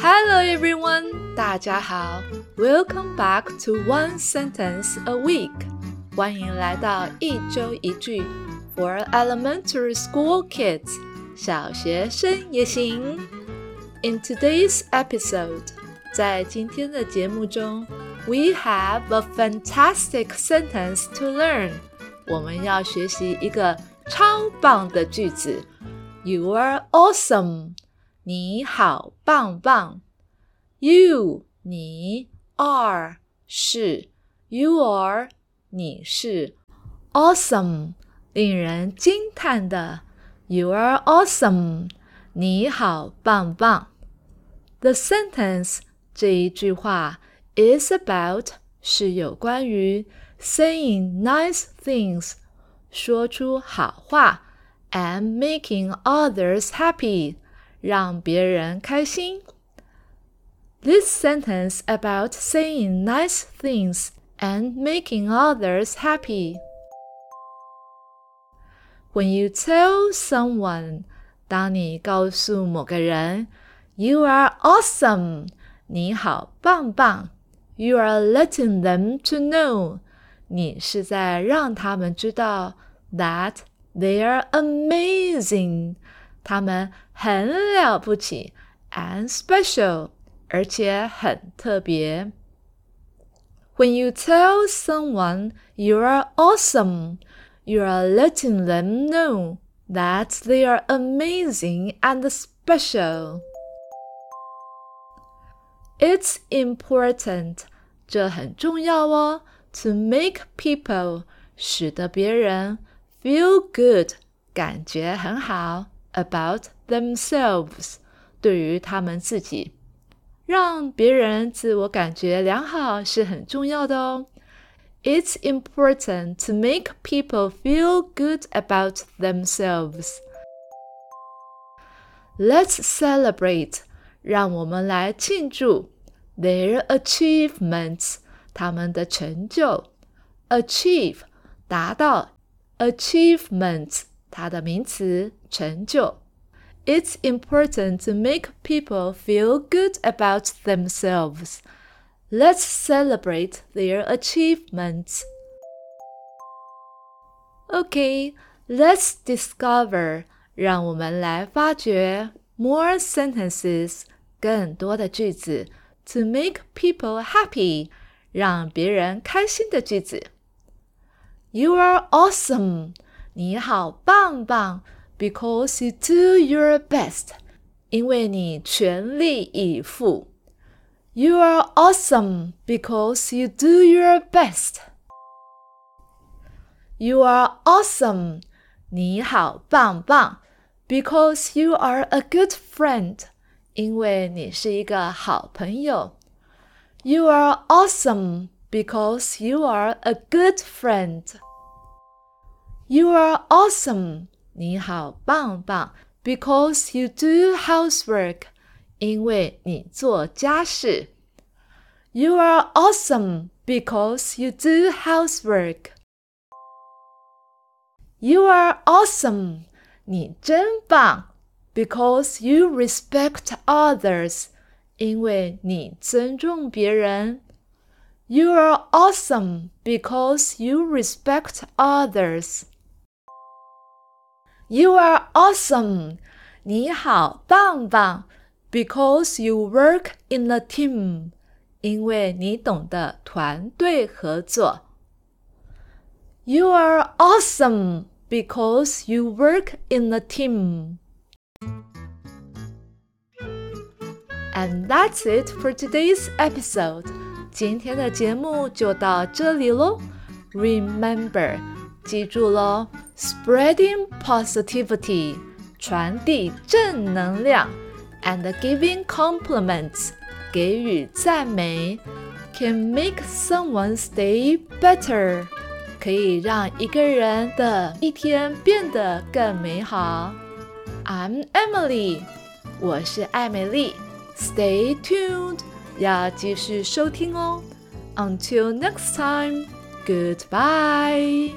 Hello everyone，大家好，Welcome back to One Sentence a Week，欢迎来到一周一句 for elementary school kids，小学生也行。In today's episode，在今天的节目中，we have a fantastic sentence to learn，我们要学习一个超棒的句子。You are awesome， 你好棒棒。You 你 are 是 You are 你是 awesome 令人惊叹的。You are awesome，你好棒棒。The sentence 这一句话 is about 是有关于 saying nice things 说出好话。and making others happy， 让别人开心。This sentence about saying nice things and making others happy. When you tell someone，当你告诉某个人，You are awesome，你好棒棒，You are letting them to know，你是在让他们知道 that they are amazing. 他们很了不起，and special，而且很特别。When you tell someone you are awesome, you are letting them know that they are amazing and special. It's important，这很重要哦，to make people，使得别人 feel good，感觉很好 ，about themselves，对于他们自己，让别人自我感觉良好是很重要的哦。It's important to make people feel good about themselves. Let's celebrate，让我们来庆祝 their achievements，他们的成就。Achieve，达到。achievement 它的名词成就。It's important to make people feel good about themselves. Let's celebrate their achievements. Okay, let's discover. 让我们来发掘 more sentences 更多的句子 to make people happy 让别人开心的句子。you are awesome. 你好棒棒，because you do your best. 因为你全力以赴。You are awesome because you do your best. You are awesome. 你好棒棒，because you are a good friend. 因为你是一个好朋友。You are awesome because you are a good friend. You are awesome. 你好棒棒，because you do housework. 因为你做家事。You are awesome because you do housework. You are awesome. 你真棒，because you respect others. 因为你尊重别人。You are awesome because you respect others. You are awesome. 你好棒棒，because you work in a team. 因为你懂得团队合作。You are awesome because you work in a team. And that's it for today's episode. 今天的节目就到这里喽。Remember， 记住喽，spreading positivity，传递正能量，and giving compliments，给予赞美，can make someone's day better，可以让一个人的一天变得更美好。I'm Emily，我是艾美丽。Stay tuned。要继续收听哦。Until next time, goodbye.